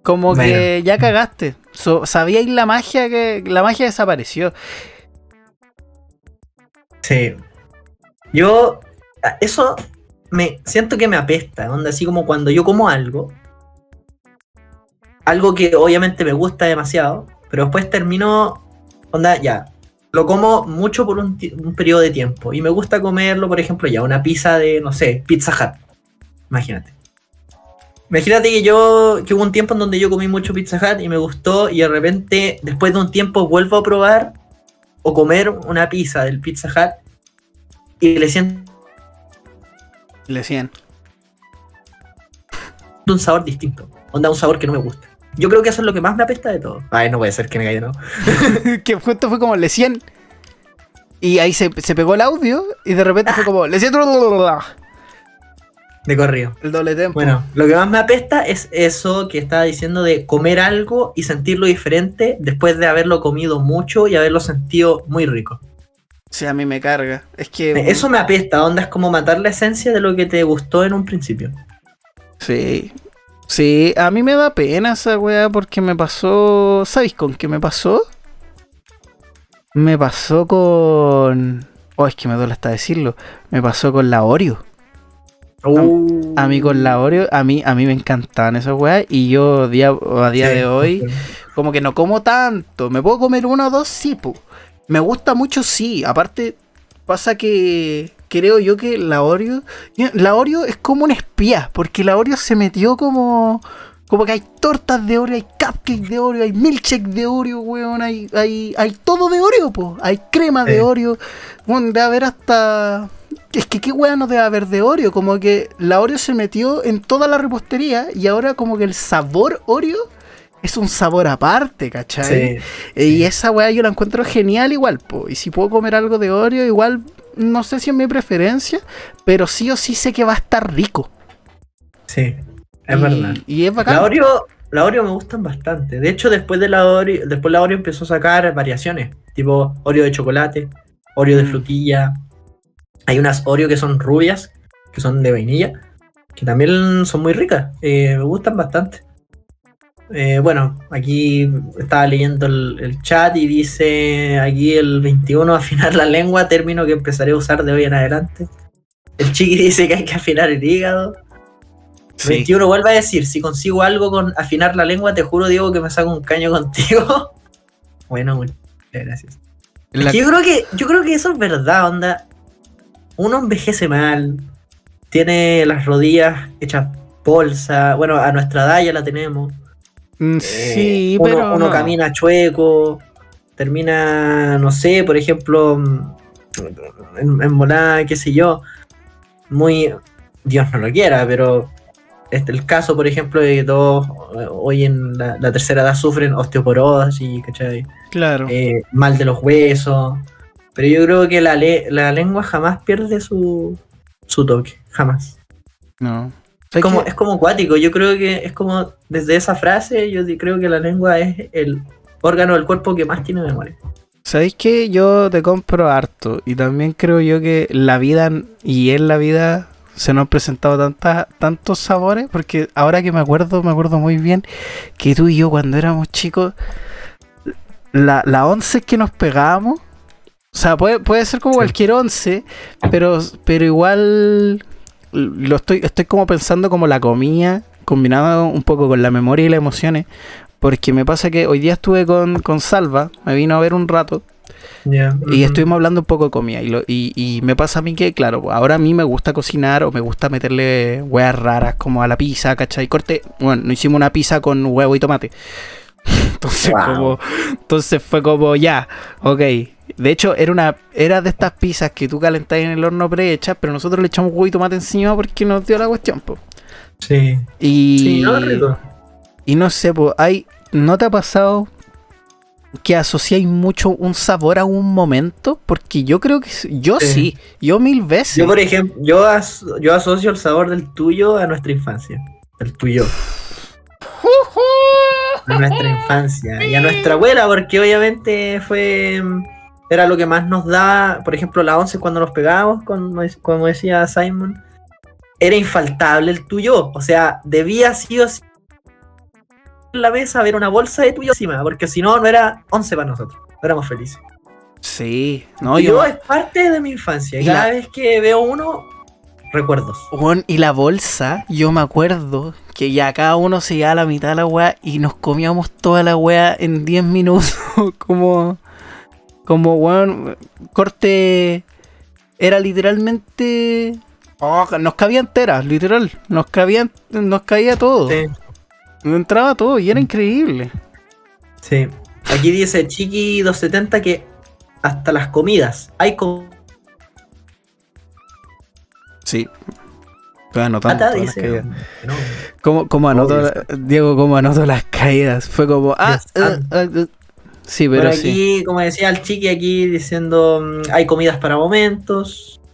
Como que ya cagaste. So- sabíais la magia que. La magia desapareció. Sí. Yo, eso me siento que me apesta. Onda, así como cuando yo como algo. Algo que obviamente me gusta demasiado. Pero después termino. Onda, ya. Lo como mucho por un periodo de tiempo. Y me gusta comerlo, por ejemplo, ya, una pizza de, no sé, Pizza Hut. Imagínate. Imagínate que yo, que hubo un tiempo en donde yo comí mucho Pizza Hut y me gustó y de repente, después de un tiempo, vuelvo a probar o comer una pizza del Pizza Hut y le siento Le decían. un sabor distinto. Onda, un sabor que no me gusta. Yo creo que eso es lo que más me apesta de todo. Ay, no puede ser que me caiga, ¿no? que justo fue como le 100. Y ahí se, se pegó el audio. Y de repente fue como le 100. De corrido. El doble tempo. Bueno, lo que más me apesta es eso que estaba diciendo de comer algo y sentirlo diferente después de haberlo comido mucho y haberlo sentido muy rico. Sí, a mí me carga. Es que. Eso me apesta, onda, es como matar la esencia de lo que te gustó en un principio. Sí. Sí, a mí me da pena esa weá porque me pasó. ¿Sabéis con qué me pasó? Me pasó con. Oh, es que me duele hasta decirlo. Me pasó con la Oreo. Uh. A mí con la Oreo, a mí, a mí me encantaban esas weas. Y yo día, a día Sí. de hoy, como que no como tanto. ¿Me puedo comer uno o dos? Sí. Me gusta mucho, sí. Aparte, pasa que creo yo que la Oreo. La Oreo es como un espía, porque la Oreo se metió como. Como que hay tortas de Oreo, hay cupcakes de Oreo, hay milkshake de Oreo, weón, hay, hay, hay todo de Oreo, po. Hay crema de. Oreo. Bueno, debe haber hasta. Es que qué weón no debe haber de Oreo. Como que la Oreo se metió en toda la repostería y ahora como que el sabor Oreo es un sabor aparte, ¿cachai? Sí. Y esa weá yo la encuentro genial igual, po. Y si puedo comer algo de Oreo, igual no sé si es mi preferencia, pero sí o sí sé que va a estar rico. Sí, es y, verdad. Y es bacán. La Oreo, la Oreo me gustan bastante. De hecho, después de la Oreo, después la Oreo empezó a sacar variaciones, tipo Oreo de chocolate, Oreo de Mm. frutilla. Hay unas Oreo que son rubias, que son de vainilla, que también son muy ricas. eh, me gustan bastante. Eh, bueno, aquí estaba leyendo el, el chat y dice aquí el 21 afinar la lengua, término que empezaré a usar de hoy en adelante. El chiqui dice que hay que afinar el hígado. Sí. 21 vuelve a decir, si consigo algo con afinar la lengua, te juro, Diego, que me saco un caño contigo. bueno, muchas gracias. La- yo creo que, yo creo que eso es verdad, onda. Uno envejece mal, tiene las rodillas hechas bolsa, bueno, a nuestra edad ya la tenemos. Mm, Eh, Sí, uno, pero. uno no. camina chueco, termina, no sé, por ejemplo, en, en volada, qué sé yo, muy, Dios no lo quiera, pero este el caso, por ejemplo, de que todos eh, hoy en la, la tercera edad sufren osteoporosis, ¿cachai? Claro. Eh, mal de los huesos, pero yo creo que la, le- la lengua jamás pierde su, su toque, jamás. no. Es como, que- es como acuático, yo creo que es como, desde esa frase, yo creo que la lengua es el órgano del cuerpo que más tiene memoria. ¿Sabéis que yo te compro harto? Y también creo yo que la vida y en la vida se nos han presentado tantas, tantos sabores, porque ahora que me acuerdo, me acuerdo muy bien que tú y yo cuando éramos chicos, la, la once que nos pegábamos, o sea, puede, puede ser como Sí. cualquier once, pero, pero igual lo estoy, estoy como pensando como la comida, combinado un poco con la memoria y las emociones, porque me pasa que hoy día estuve con, con Salva, me vino a ver un rato, y estuvimos hablando un poco de comida. Y, lo- y, y me pasa a mí que, claro, ahora a mí me gusta cocinar o me gusta meterle huevas raras como a la pizza, ¿cachai? Corte, bueno, no hicimos una pizza con huevo y tomate. Entonces, Wow. como, entonces fue como, ya, ok. De hecho, era una era de estas pizzas que tú calentás en el horno prehechas, pero nosotros le echamos huevo y tomate encima porque nos dio la cuestión, po. Sí. Y, Sí, no, rico. y no sé, pues, hay, ¿no te ha pasado que asociáis mucho un sabor a un momento? Porque yo creo que yo sí, Sí. yo mil veces. Yo, por ejemplo, yo, as- yo asocio el sabor del tuyo a nuestra infancia. El tuyo. A nuestra infancia. Y a nuestra abuela, porque obviamente fue. Era lo que más nos daba. Por ejemplo, la 11 cuando nos pegábamos, como, como decía Simon. Era infaltable el tuyo. O sea, debía sí o sí en la mesa haber una bolsa de tuyo encima. Porque si no, no era 11 para nosotros. No éramos felices. Sí, no, yo yo. es parte de mi infancia. Y la- cada vez que veo uno, recuerdos. Y la bolsa, yo me acuerdo que ya cada uno se llevaba la mitad de la weá y nos comíamos toda la weá en 10 minutos. como, como, weón, corte. Era literalmente. oh, nos cabía entera, literal. Nos cabía, nos caía todo. Sí, entraba todo y era increíble. sí. Aquí dice Chiqui 270 que hasta las comidas hay com- Sí. Pero anotando Ata, todas las dice. caídas. No. ¿Cómo, cómo anoto, la- Diego, cómo anoto las caídas? Fue como, ah, Dios ah, ah. sí, pero Bueno, sí. aquí, como decía el Chiqui, aquí diciendo mm, hay comidas para momentos.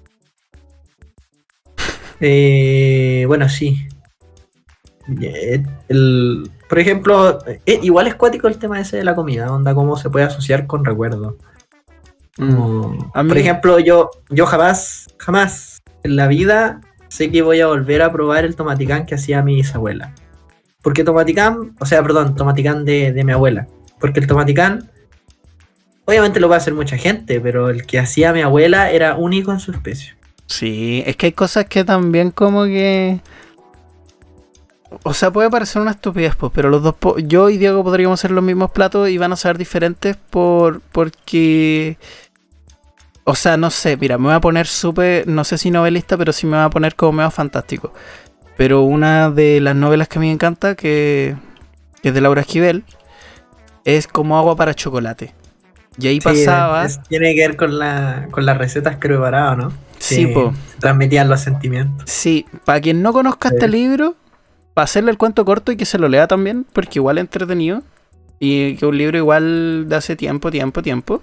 Eh, bueno, sí. Eh, el- por ejemplo, eh, igual es cuático el tema ese de la comida, onda, cómo se puede asociar con recuerdos. Mm. Como, Por ejemplo, yo, yo jamás, jamás en la vida sé que voy a volver a probar el tomaticán que hacía mi bisabuela. Porque tomaticán, o sea, perdón, tomaticán de, de mi abuela. Porque el tomaticán, obviamente lo va a hacer mucha gente, pero el que hacía mi abuela era único en su especie. Sí, es que hay cosas que también como que... O sea, puede parecer una estupidez, pues, pero los dos, yo y Diego podríamos hacer los mismos platos y van a ser diferentes por porque... O sea, no sé, mira, me voy a poner súper, no sé si novelista, pero sí me voy a poner como medio fantástico. Pero una de las novelas que a mí me encanta, que, que es de Laura Esquivel, es como agua para chocolate. Y ahí Sí, pasaba... es- tiene que ver con, la, con las recetas que preparaba, ¿no? Sí, Que po. Transmitían los sentimientos. Sí, para quien no conozca Sí. este libro, para hacerle el cuento corto y que se lo lea también, porque igual es entretenido. Y que un libro igual de hace tiempo, tiempo, tiempo.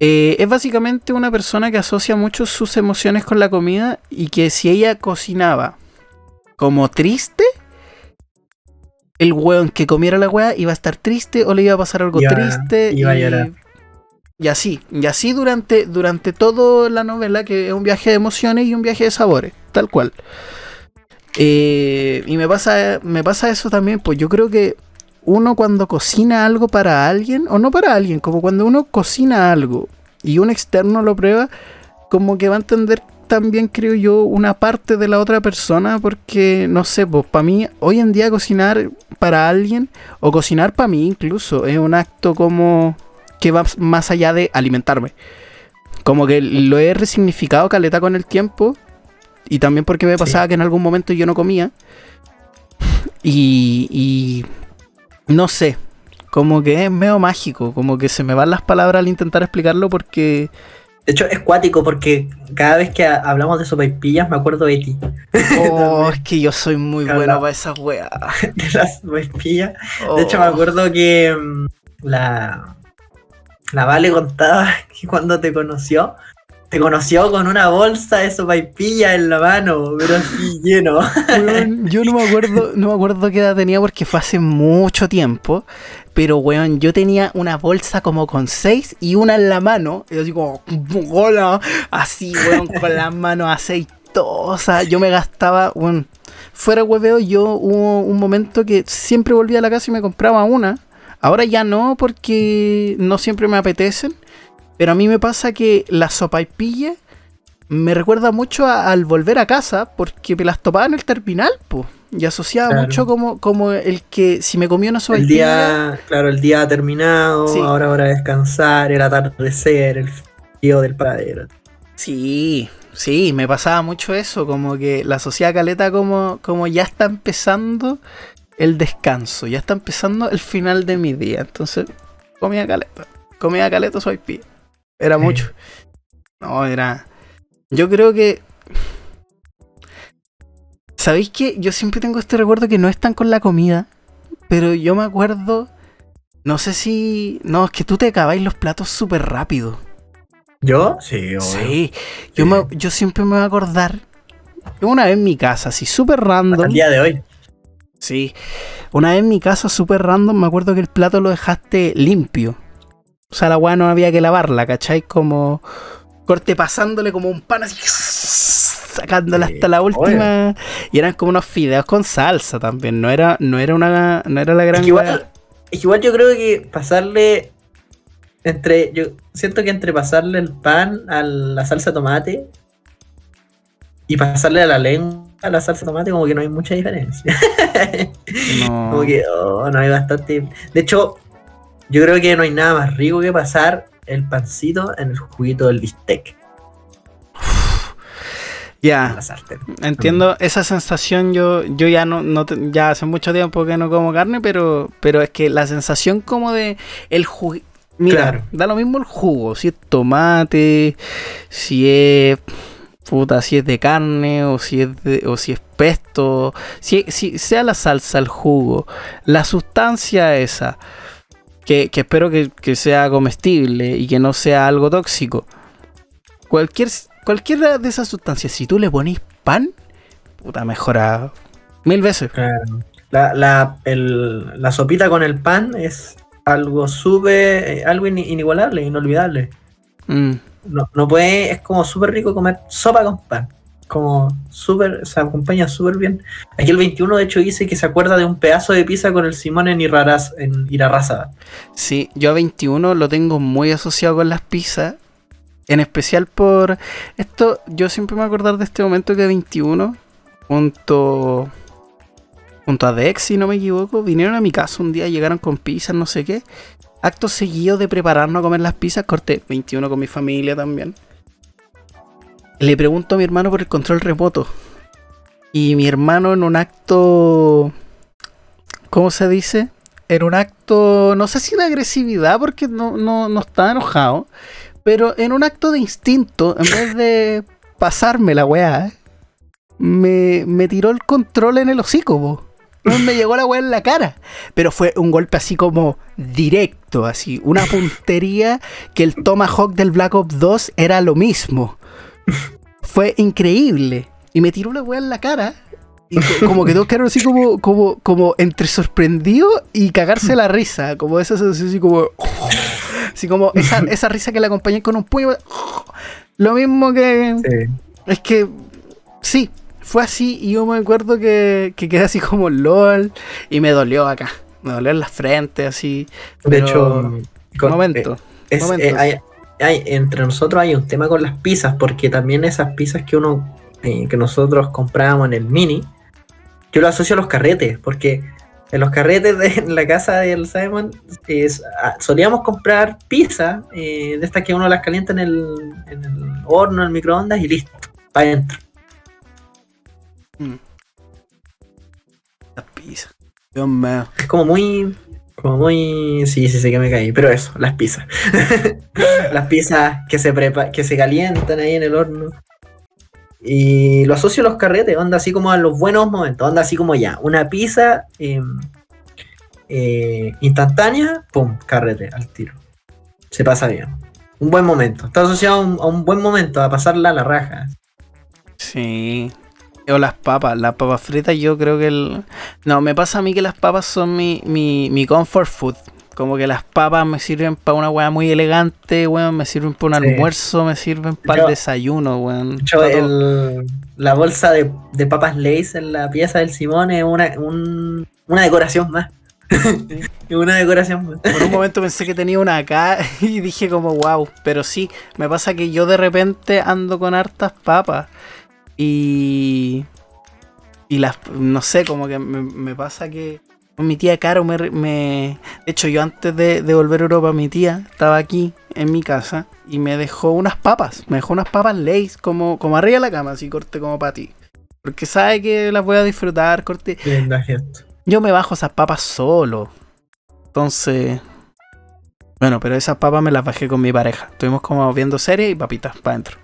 Eh, es básicamente una persona que asocia mucho sus emociones con la comida y que si ella cocinaba como triste, el weón que comiera la weá iba a estar triste o le iba a pasar algo Iba- triste. iba y así, y así durante, durante toda la novela, que es un viaje de emociones y un viaje de sabores, tal cual. Eh, y me pasa, me pasa eso también, pues yo creo que uno cuando cocina algo para alguien, o no para alguien, como cuando uno cocina algo y un externo lo prueba, como que va a entender también, creo yo, una parte de la otra persona, porque no sé, pues para mí, hoy en día cocinar para alguien, o cocinar para mí incluso, es un acto como que va más allá de alimentarme. Como que lo he resignificado caleta con el tiempo. Y también porque me Sí. pasaba que en algún momento yo no comía. Y, y no sé. Como que es medio mágico. Como que se me van las palabras al intentar explicarlo porque... De hecho, es cuático porque cada vez que ha- hablamos de sopaipillas me acuerdo de ti. Oh, es que yo soy muy bueno para esas weas. De las sopaipillas. Oh. De hecho, me acuerdo que mm, la, la Vale contaba que cuando te conoció, te conoció con una bolsa de sopaipilla en la mano, pero así lleno. Weón, yo no me acuerdo, no me acuerdo qué edad tenía porque fue hace mucho tiempo. Pero weón, yo tenía una bolsa como con seis y una en la mano. Y así como, hola, así weón, con las manos aceitosas. Yo me gastaba, bueno, fuera hueveo, yo hubo un momento que siempre volvía a la casa y me compraba una. Ahora ya no, porque no siempre me apetecen. Pero a mí me pasa que la sopa y pilla me recuerda mucho al volver a casa, porque me las topaba en el terminal, pues. Y asociaba mucho como, como el que si me comía una sopa El día, claro, el día terminado, ahora hora de descansar, el atardecer, el frío del pradero. Sí, sí, me pasaba mucho eso, como que la sociedad caleta como, como ya está empezando el descanso, ya está empezando el final de mi día. Entonces, comía caleta, comía caleta soy pie. Era mucho. No, era. Yo creo que ¿Sabéis que yo siempre tengo este recuerdo que no están con la comida? Pero yo me acuerdo. No sé si. No, es que tú te acabáis los platos súper rápido. ¿Yo? Sí, obvio. Sí. Yo, yo siempre me voy a acordar. Una vez en mi casa, así súper random. El día de hoy. Sí. Una vez en mi casa, súper random, me acuerdo que el plato lo dejaste limpio. O sea, la weá no había que lavarla, ¿cachai? Como. Corte pasándole como un pan así sacándola hasta la última. Y eran como unos fideos con salsa también. No era, no era una, no era la gran. igual, igual yo creo que pasarle entre. Yo siento que entre pasarle el pan a la salsa tomate y pasarle a la lengua a la salsa tomate, como que no hay mucha diferencia. No. como que oh, no hay bastante. De hecho, yo creo que no hay nada más rico que pasar el pancito en el juguito del bistec. Ya. Entiendo esa sensación. Yo, yo ya no, no ya hace mucho tiempo que no como carne, pero, pero es que la sensación como de el jugo. Mira, da lo mismo el jugo, si es tomate, si es puta, si es de carne o si es de, o si es pesto, si, si sea la salsa, el jugo, la sustancia esa, que, que espero que, que sea comestible y que no sea algo tóxico. Cualquier Cualquiera de esas sustancias, si tú le pones pan, puta, mejora mil veces. La, la, la, sopita con el pan es algo súper, eh, algo inigualable, inolvidable. Mm. No, no puede, es como súper rico comer sopa con pan. Como súper, se acompaña súper bien. Aquí el 21 de hecho dice que se acuerda de un pedazo de pizza con el Simón en, Irraraz, en. Sí, yo a 21 lo tengo muy asociado con las pizzas en especial por esto, yo siempre me acordar de este momento que 21, junto, junto a Dex, si no me equivoco, vinieron a mi casa un día, llegaron con pizzas, no sé qué. Acto seguido de prepararnos a comer las pizzas, corté 21 con mi familia también. Le pregunto a mi hermano por el control remoto. Y mi hermano en un acto... ¿Cómo se dice? En un acto, no sé si de agresividad, porque no, no, no estaba enojado pero en un acto de instinto, en vez de pasarme la weá, me, me tiró el control en el hocico, me llegó la weá en la cara. Pero fue un golpe así como directo, así. Una puntería que el Tomahawk del Black Ops 2 era lo mismo. Fue increíble. Y me tiró la weá en la cara. Y como que dos quedaron así como, como, como entre sorprendido y cagarse la risa. Como esa sensación así como. Así como esa, esa risa que le acompañé con un puño. Lo mismo que. Es que. Sí, fue así. Y yo me acuerdo que, que quedé así como LOL. Y me dolió acá. Me dolió en la frente, así. De hecho. Con, momento. Eh, eh, hay, entre nosotros hay un tema con las pizzas. Porque también esas pizzas que uno. Eh, que nosotros comprábamos en el mini. Yo lo asocio a los carretes. Porque en los carretes de la casa del Simon ah, solíamos comprar pizza eh, de estas que uno las calienta en el, en el horno, en el microondas y listo, para adentro. Mm. La pizza. Dios mío. Es como muy. Como muy. Sí, sí, sé que me caí. Pero eso, las pizzas. las pizzas que se, prepa que se calientan ahí en el horno. Y lo asocio a los carretes, onda así como a los buenos momentos, onda así como ya, una pizza em, eh, instantánea, pum, carrete al tiro. Se pasa bien. Un buen momento. Está asociado a un, buen momento, a pasarla a la raja. Sí. O las papas, las papas fritas yo creo que el... No, me pasa a mí que las papas son mi, mi, mi comfort food. Como que las papas me sirven para una weá muy elegante, weón. Me sirven para un Sí. almuerzo, me sirven para Yo- el desayuno, weón. Yo, el- la bolsa de, de papas Lays en la pieza del Simón es una, un- una decoración más. Una decoración más. Por un momento pensé que tenía una acá y dije como wow. Pero sí, me pasa que yo de repente ando con hartas papas. Y. Y las. No sé, como que me, me pasa que. Mi tía Caro me, De hecho, yo antes de, de volver a Europa, mi tía estaba aquí en mi casa y me dejó unas papas. Me dejó unas papas Lays como, como arriba de la cama, así corte como para ti. Porque sabe que las voy a disfrutar, corte. Linda gesto. Yo me bajo esas papas solo. Entonces. Bueno, pero esas papas me las bajé con mi pareja. Estuvimos como viendo series y papitas para adentro.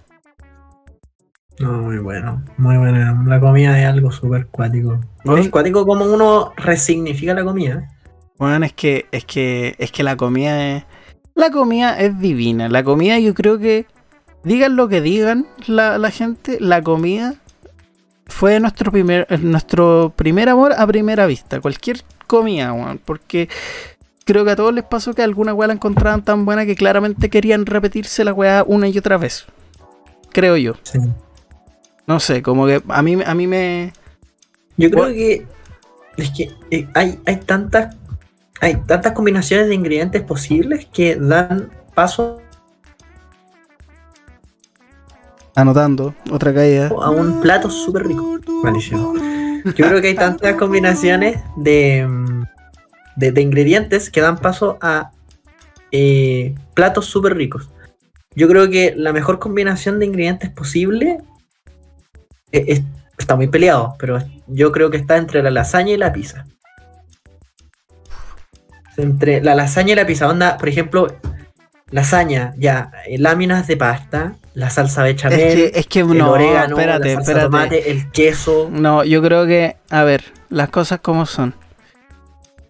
No, muy bueno, muy buena. La comida es algo súper cuático. Bueno. Es cuático como uno resignifica la comida. Bueno, es que, es que, es que la comida es. La comida es divina. La comida, yo creo que. Digan lo que digan la, la gente, la comida fue nuestro primer, eh, nuestro primer amor a primera vista. Cualquier comida, weón. Porque creo que a todos les pasó que alguna weá la encontraban tan buena que claramente querían repetirse la weá una y otra vez. Creo yo. Sí. No sé, como que a mí, a mí me. Yo creo Bueno. que es que eh, hay, hay tantas hay tantas combinaciones de ingredientes posibles que dan paso Anotando, otra caída. a un plato súper rico. Malísimo. Yo creo que hay tantas combinaciones de, mm, de, de ingredientes que dan paso a eh, platos súper ricos. Yo creo que la mejor combinación de ingredientes posible es- está muy peleado, pero yo creo que está entre la lasaña y la pizza. Entre la lasaña y la pizza, onda, por ejemplo, lasaña, ya, eh, láminas de pasta, la salsa bechamel, Es que, es que el no, orégano, espérate, la salsa espérate. tomate, el queso. No, yo creo que, a ver, las cosas como son.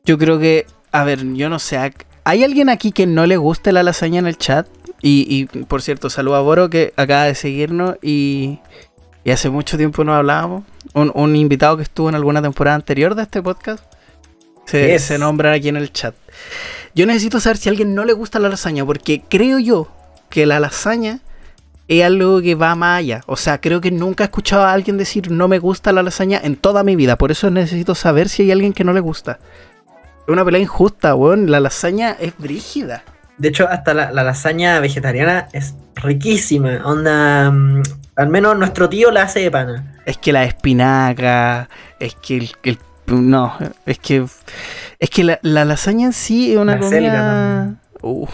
Yo creo que, a ver, yo no sé, ¿hay alguien aquí que no le guste la lasaña en el chat? Y, y, por cierto, saludo a Boro que acaba de seguirnos y, y hace mucho tiempo no hablábamos. Un, un invitado que estuvo en alguna temporada anterior de este podcast se, Yes. se nombra aquí en el chat. Yo necesito saber si a alguien no le gusta la lasaña, porque creo yo que la lasaña es algo que va más allá. O sea, creo que nunca he escuchado a alguien decir no me gusta la lasaña en toda mi vida. Por eso necesito saber si hay alguien que no le gusta. Es una pelea injusta, weón. La lasaña es brígida. De hecho, hasta la, la lasaña vegetariana es riquísima. Onda, mm, al menos nuestro tío la hace de pana. Es que la espinaca, es que el, el- no, es que es que la, la lasaña en sí es una La comida. Uh,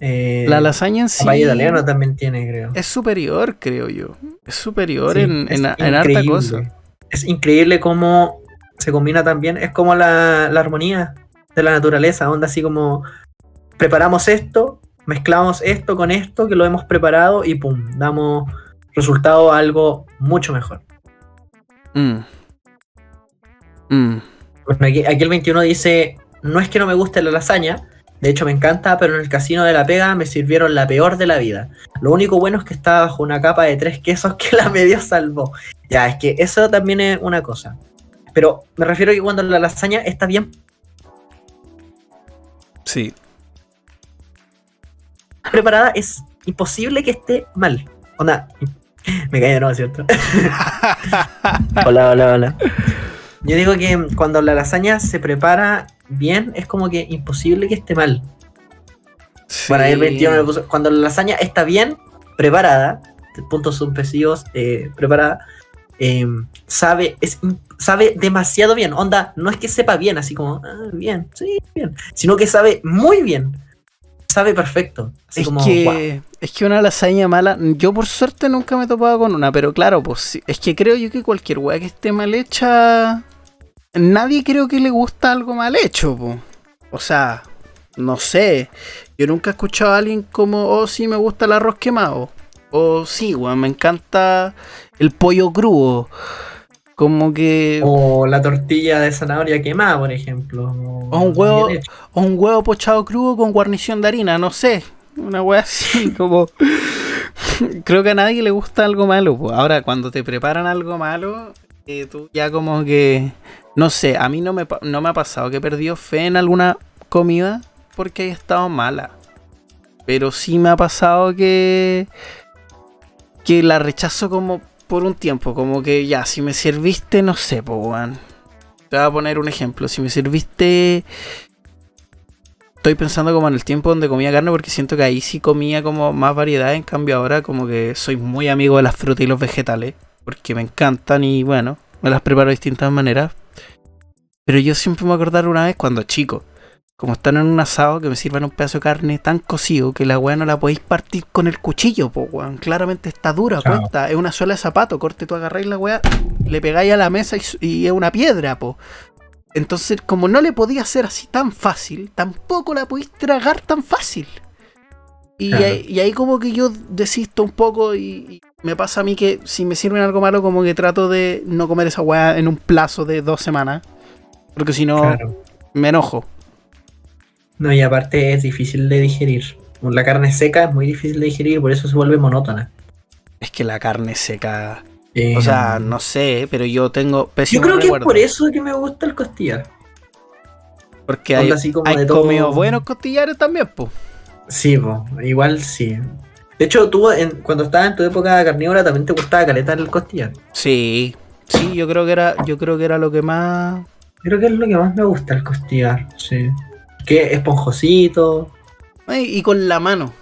Eh, la lasaña en sí italiano también tiene, creo. es superior, creo yo. Es superior Sí, en, es en, en harta cosa. Es increíble cómo se combina también. Es como la, la armonía de la naturaleza. Onda así como preparamos esto, mezclamos esto con esto que lo hemos preparado y pum, damos resultado a algo mucho mejor. Mm. Mm. Bueno, aquí, aquí el 21 dice, no es que no me guste la lasaña, de hecho me encanta, pero en el casino de la pega me sirvieron la peor de la vida. Lo único bueno es que estaba bajo una capa de tres quesos que la medio salvó. Ya, es que eso también es una cosa. Pero me refiero a que cuando la lasaña está bien Sí. Preparada, es imposible que esté mal. Onda, me caí de nuevo, ¿cierto? hola, hola, hola. Yo digo que cuando la lasaña se prepara bien, es como que imposible que esté mal. Bueno, ahí el 21 me puso, cuando la lasaña está bien preparada, puntos suspensivos, eh, preparada, eh, sabe, es, sabe demasiado bien. Onda, no es que sepa bien, así como, ah, bien, sí, bien, sino que sabe muy bien. Sabe perfecto. Así Es como, que, wow. es que una lasaña mala, yo por suerte nunca me he topado con una, pero claro, pues es que creo yo que cualquier weá que esté mal hecha, nadie creo que le gusta algo mal hecho, po. o sea, no sé, yo nunca he escuchado a alguien como, oh sí, me gusta el arroz quemado, o sí, weón, me encanta el pollo crudo, como que, O la tortilla de zanahoria quemada, por ejemplo. O un huevo- o un huevo pochado crudo con guarnición de harina, no sé. Una wea así, como. Creo que a nadie le gusta algo malo. po. Ahora, cuando te preparan algo malo, eh, tú ya como que. No sé, a mí no me, no me ha pasado que he perdido fe en alguna comida. porque haya estado mala. Pero sí me ha pasado que. que la rechazo como por un tiempo. Como que ya, si me serviste, no sé, weón. Te voy a poner un ejemplo. Si me serviste. Estoy pensando como en el tiempo donde comía carne porque siento que ahí sí comía como más variedad. En cambio ahora como que soy muy amigo de las frutas y los vegetales. Porque me encantan y bueno, me las preparo de distintas maneras. Pero yo siempre me acordar una vez cuando chico como están en un asado, que me sirvan un pedazo de carne tan cocido que la weá no la podéis partir con el cuchillo, po, weón. Claramente está dura, cuesta. Es una suela de zapato, corte, tú agarráis la weá, le pegáis a la mesa y, es una piedra, po. Entonces, como no le podía hacer así tan fácil, tampoco la podéis tragar tan fácil. Y, ahí, como que yo desisto un poco y, me pasa a mí que si me sirven algo malo, como que trato de no comer esa weá en un plazo de dos semanas. Porque si no, me enojo. No, y aparte es difícil de digerir. La carne seca es muy difícil de digerir, por eso se vuelve monótona. Es que la carne seca. o sea, no sé, pero yo tengo Yo creo que es por eso que me gusta el costillar. Porque hay, hay comido buenos costillares también, pues. Sí, pues, igual sí. De hecho, tú cuando estabas en tu época carnívora también te gustaba calentar el costillar. Sí, sí, yo creo que era, yo creo que era lo que más. Creo que es lo que más me gusta el costillar, sí que esponjosito. Y con la mano.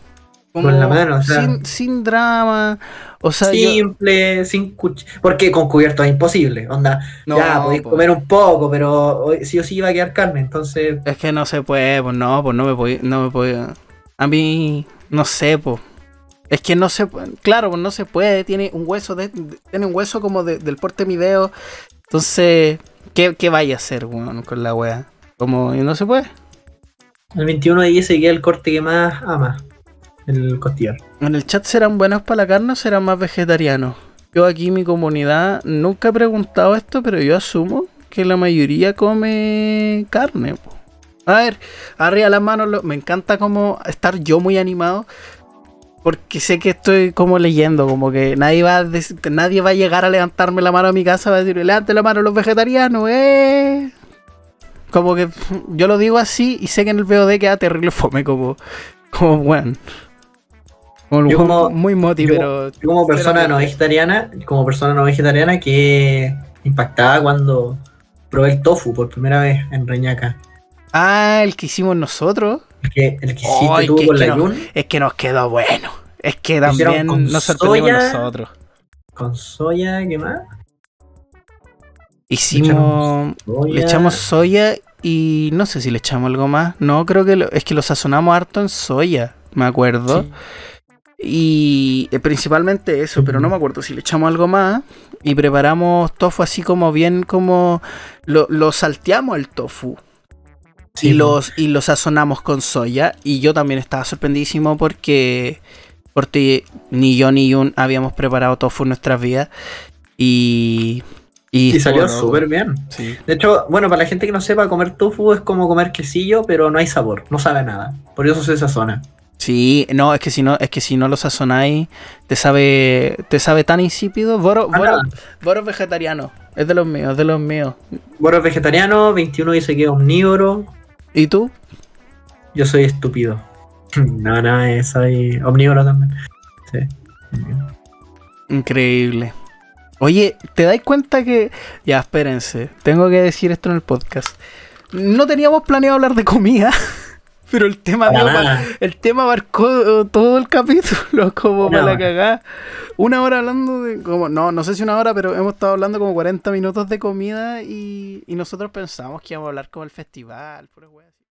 con la mano, o sea. Sin, drama. O sea, simple, sin Porque con cubierto es imposible. Onda, ya podéis comer un poco, pero sí o sí iba a quedar carne, entonces. Es que no se puede, pues no, pues no me puedo. No me puedo. A mí, no sé, pues. Es que no se puede. Claro, pues no se puede. Tiene un hueso de, tiene un hueso como del porte de mi dedo. Entonces, ¿qué, qué vaya a hacer, bueno, con la wea? Como, y no se puede. El 21 de ahí seguía el corte que más ama, el costillar. ¿En el chat serán buenos para la carne o serán más vegetarianos? Yo aquí mi comunidad nunca he preguntado esto, pero yo asumo que la mayoría come carne. A ver, arriba las manos, me encanta como estar yo muy animado. Porque sé que estoy como leyendo, como que nadie va a nadie va a llegar a levantarme la mano a mi casa, va a decir, levante la mano los vegetarianos, eh. Como que yo lo digo así y sé que en el VOD queda terrible fome, como, como bueno. Como, muy moti, pero. como persona no vegetariana, como persona no vegetariana que impactada cuando probé el tofu por primera vez en Reñaca. Ah, el que hicimos nosotros. El que, el que hiciste tú con la Yun. Es que nos quedó bueno. Es que también nos sorprendimos nosotros. Con soya, ¿qué más? Hicimos. Le echamos, soya y no sé si le echamos algo más. No, creo que es que lo sazonamos harto en soya, me acuerdo. Y eh, principalmente eso, pero no me acuerdo si le echamos algo más. Y preparamos tofu así como bien como. Lo, salteamos el tofu. y, los, y lo sazonamos con soya. Y yo también estaba sorprendísimo porque. Porque ni yo ni Yun habíamos preparado tofu en nuestras vidas. Y y, salió súper bien. De hecho, bueno, para la gente que no sepa, comer tofu es como comer quesillo, pero no hay sabor, no sabe nada. Por eso se sazona. Sí, no, es que si no, es que si no lo sazonáis, te sabe, te sabe tan insípido. Boro, ah, boro, vegetariano, es de los míos, es de los míos. Boro vegetariano, 21 dice que es omnívoro. ¿Y tú? Yo soy estúpido. no, no, soy omnívoro también. Sí. Increíble. Oye, ¿te dais cuenta que... Ya, espérense, tengo que decir esto en el podcast. No teníamos planeado hablar de comida, pero el tema, el tema abarcó todo el capítulo, como para la cagada. Una hora hablando de... como No, no sé si una hora, pero hemos estado hablando como 40 minutos de comida y, nosotros pensamos que íbamos a hablar como el festival, pura